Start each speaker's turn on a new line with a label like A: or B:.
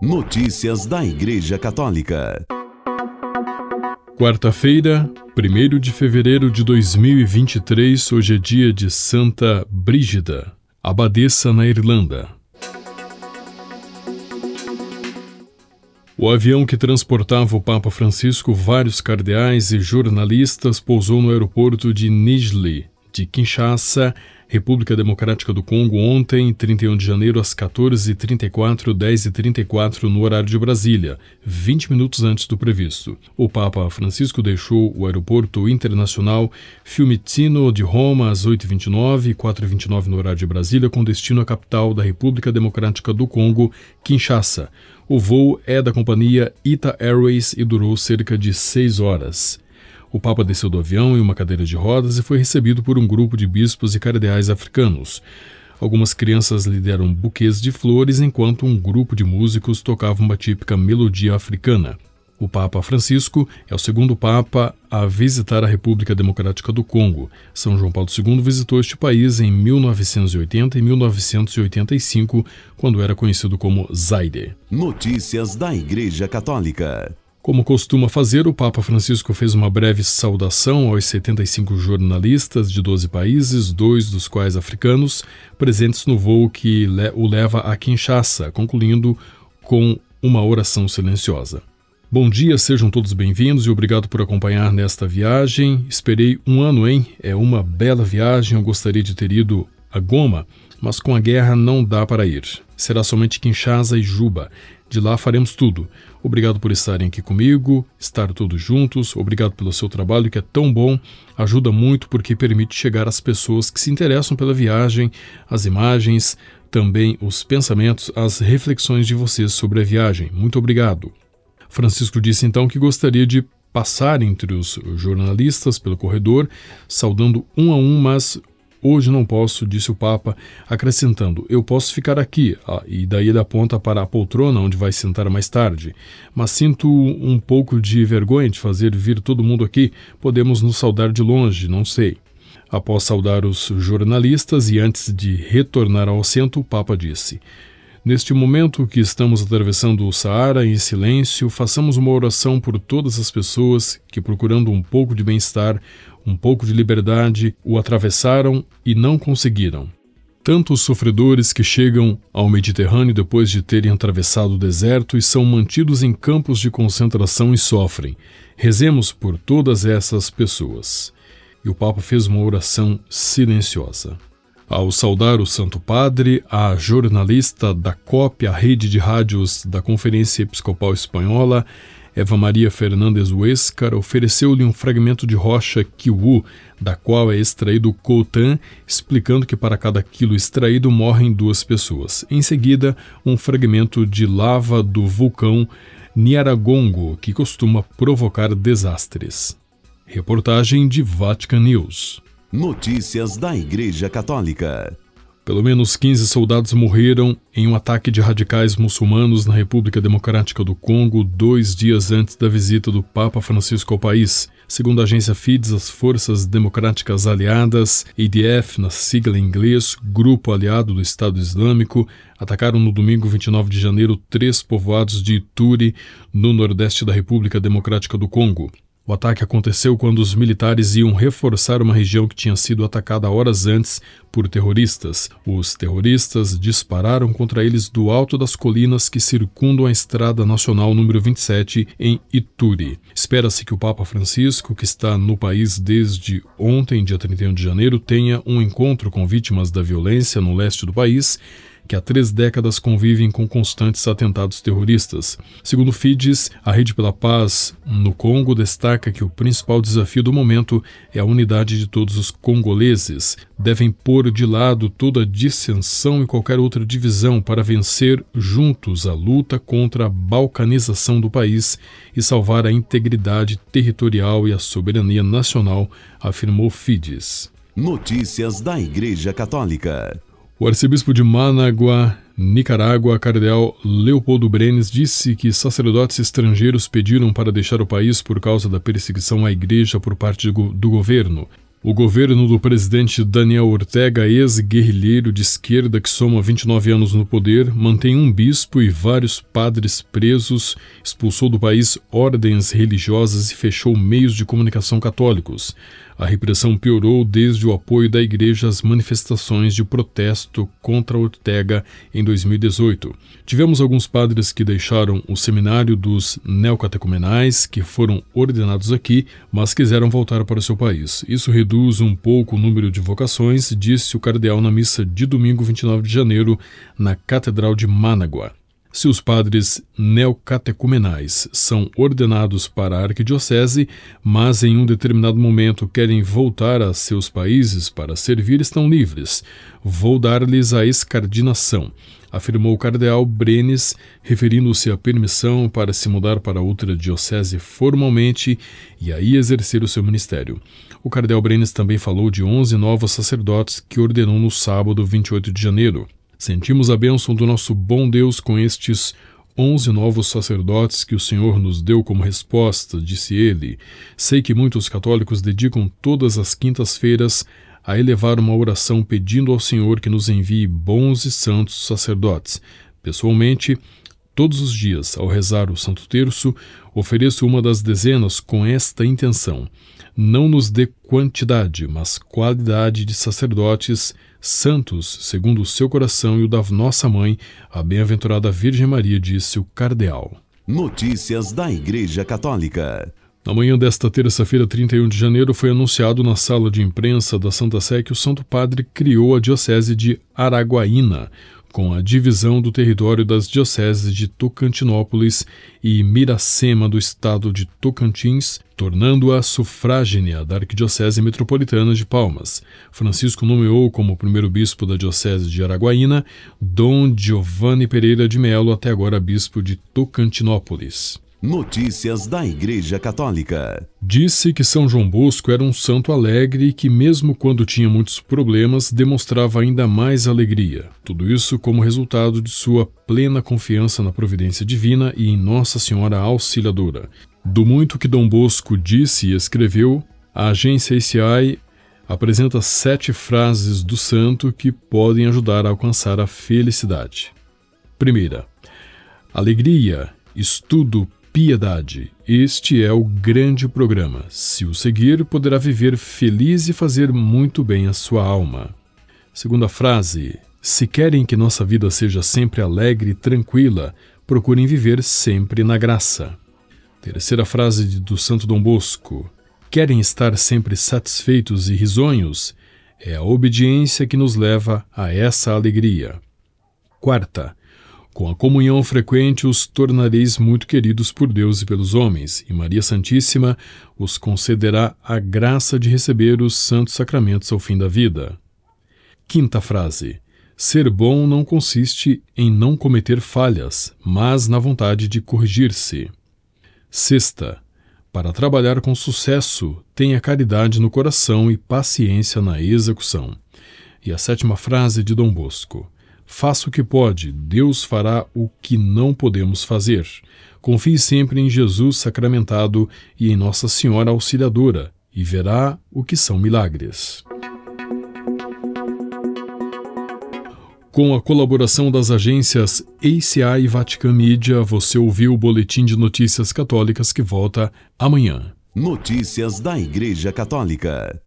A: Notícias da Igreja Católica.
B: Quarta-feira, 1 de fevereiro de 2023, hoje é dia de Santa Brígida, abadesa na Irlanda. O avião que transportava o Papa Francisco, vários cardeais e jornalistas pousou no aeroporto de Nijli, de Kinshasa, República Democrática do Congo, ontem, 31 de janeiro, às 14h34, 10h34, no horário de Brasília, 20 minutos antes do previsto. O Papa Francisco deixou o aeroporto internacional Fiumicino de Roma às 8h29 e 4h29 no horário de Brasília, com destino à capital da República Democrática do Congo, Kinshasa. O voo é da companhia Ita Airways e durou cerca de seis horas. O Papa desceu do avião em uma cadeira de rodas e foi recebido por um grupo de bispos e cardeais africanos. Algumas crianças lhe deram buquês de flores enquanto um grupo de músicos tocava uma típica melodia africana. O Papa Francisco é o segundo Papa a visitar a República Democrática do Congo. São João Paulo II visitou este país em 1980 e 1985, quando era conhecido como Zaire.
A: Notícias da Igreja Católica.
B: Como costuma fazer, o Papa Francisco fez uma breve saudação aos 75 jornalistas de 12 países, dois dos quais africanos, presentes no voo que o leva a Kinshasa, concluindo com uma oração silenciosa. Bom dia, sejam todos bem-vindos e obrigado por acompanhar nesta viagem. Esperei um ano, hein? É uma bela viagem, eu gostaria de ter ido a Goma, mas com a guerra não dá para ir. Será somente Kinshasa e Juba. De lá faremos tudo. Obrigado por estarem aqui comigo, estar todos juntos. Obrigado pelo seu trabalho que é tão bom, ajuda muito porque permite chegar às pessoas que se interessam pela viagem, as imagens, também os pensamentos, as reflexões de vocês sobre a viagem. Muito obrigado. Francisco disse então que gostaria de passar entre os jornalistas pelo corredor, saudando um a um, mas Hoje não posso, disse o Papa, acrescentando: Eu posso ficar aqui. Ah, e daí ele aponta para a poltrona onde vai sentar mais tarde. Mas sinto um pouco de vergonha de fazer vir todo mundo aqui. Podemos nos saudar de longe, não sei. Após saudar os jornalistas e antes de retornar ao assento, o Papa disse: Neste momento que estamos atravessando o Saara em silêncio, façamos uma oração por todas as pessoas que, procurando um pouco de bem-estar, um pouco de liberdade, o atravessaram e não conseguiram. Tantos sofredores que chegam ao Mediterrâneo depois de terem atravessado o deserto e são mantidos em campos de concentração e sofrem. Rezemos por todas essas pessoas. E o Papa fez uma oração silenciosa. Ao saudar o Santo Padre, a jornalista da COP, a rede de rádios da Conferência Episcopal Espanhola, Eva Maria Fernandes Huescar, ofereceu-lhe um fragmento de rocha Kiwu, da qual é extraído coltan, explicando que para cada quilo extraído morrem duas pessoas. Em seguida, um fragmento de lava do vulcão Niaragongo, que costuma provocar desastres. Reportagem de Vatican News.
A: Notícias da Igreja Católica.
B: Pelo menos 15 soldados morreram em um ataque de radicais muçulmanos na República Democrática do Congo dois dias antes da visita do Papa Francisco ao país. Segundo a agência FIDES, as Forças Democráticas Aliadas, ADF, na sigla em inglês, Grupo Aliado do Estado Islâmico, atacaram no domingo 29 de janeiro três povoados de Ituri, no nordeste da República Democrática do Congo. O ataque aconteceu quando os militares iam reforçar uma região que tinha sido atacada horas antes por terroristas. Os terroristas dispararam contra eles do alto das colinas que circundam a Estrada Nacional número 27 em Ituri. Espera-se que o Papa Francisco, que está no país desde ontem, dia 31 de janeiro, tenha um encontro com vítimas da violência no leste do país que há três décadas convivem com constantes atentados terroristas. Segundo FIDES, a Rede pela Paz no Congo destaca que o principal desafio do momento é a unidade de todos os congoleses. Devem pôr de lado toda dissensão e qualquer outra divisão para vencer juntos a luta contra a balcanização do país e salvar a integridade territorial e a soberania nacional, afirmou FIDES.
A: Notícias da Igreja Católica.
B: O arcebispo de Managua, Nicarágua, cardeal Leopoldo Brenes, disse que sacerdotes estrangeiros pediram para deixar o país por causa da perseguição à igreja por parte do governo. O governo do presidente Daniel Ortega, ex-guerrilheiro de esquerda que soma 29 anos no poder, mantém um bispo e vários padres presos, expulsou do país ordens religiosas e fechou meios de comunicação católicos. A repressão piorou desde o apoio da igreja às manifestações de protesto contra Ortega em 2018. Tivemos alguns padres que deixaram o seminário dos neocatecumenais, que foram ordenados aqui, mas quiseram voltar para o seu país. Isso reduz um pouco o número de vocações, disse o cardeal na missa de domingo 29 de janeiro, na Catedral de Managua. Se os padres neocatecumenais são ordenados para a arquidiocese, mas em um determinado momento querem voltar a seus países para servir, estão livres. Vou dar-lhes a escardinação, afirmou o cardeal Brenes, referindo-se à permissão para se mudar para outra diocese formalmente e aí exercer o seu ministério. O cardeal Brenes também falou de 11 novos sacerdotes que ordenou no sábado 28 de janeiro. Sentimos a bênção do nosso bom Deus com estes onze novos sacerdotes que o Senhor nos deu como resposta, disse ele. Sei que muitos católicos dedicam todas as quintas-feiras a elevar uma oração pedindo ao Senhor que nos envie bons e santos sacerdotes. Pessoalmente, todos os dias, ao rezar o Santo Terço, ofereço uma das dezenas com esta intenção: não nos dê quantidade, mas qualidade de sacerdotes santos, segundo o seu coração e o da nossa mãe, a bem-aventurada Virgem Maria, disse o cardeal.
A: Notícias da Igreja Católica.
B: Na manhã desta terça-feira, 31 de janeiro, foi anunciado na sala de imprensa da Santa Sé que o Santo Padre criou a Diocese de Araguaína, com a divisão do território das dioceses de Tocantinópolis e Miracema do estado de Tocantins, tornando-a sufragínea da Arquidiocese Metropolitana de Palmas. Francisco nomeou como primeiro bispo da Diocese de Araguaína Dom Giovanni Pereira de Melo, até agora bispo de Tocantinópolis.
A: Notícias da Igreja Católica.
B: Disse que São João Bosco era um santo alegre e que, mesmo quando tinha muitos problemas, demonstrava ainda mais alegria. Tudo isso como resultado de sua plena confiança na providência divina e em Nossa Senhora Auxiliadora. Do muito que Dom Bosco disse e escreveu, a agência ACI apresenta sete frases do santo que podem ajudar a alcançar a felicidade. Primeira, alegria, estudo, piedade. Este é o grande programa. Se o seguir, poderá viver feliz e fazer muito bem a sua alma. Segunda frase: Se querem que nossa vida seja sempre alegre e tranquila, procurem viver sempre na graça. Terceira frase do Santo Dom Bosco: Querem estar sempre satisfeitos e risonhos? É a obediência que nos leva a essa alegria. Quarta, com a comunhão frequente os tornareis muito queridos por Deus e pelos homens, e Maria Santíssima os concederá a graça de receber os santos sacramentos ao fim da vida. Quinta frase. Ser bom não consiste em não cometer falhas, mas na vontade de corrigir-se. Sexta. Para trabalhar com sucesso, tenha caridade no coração e paciência na execução. E a sétima frase de Dom Bosco. Faça o que pode, Deus fará o que não podemos fazer. Confie sempre em Jesus sacramentado e em Nossa Senhora Auxiliadora, e verá o que são milagres. Com a colaboração das agências ACI e Vatican Media, você ouviu o Boletim de Notícias Católicas que volta amanhã.
A: Notícias da Igreja Católica.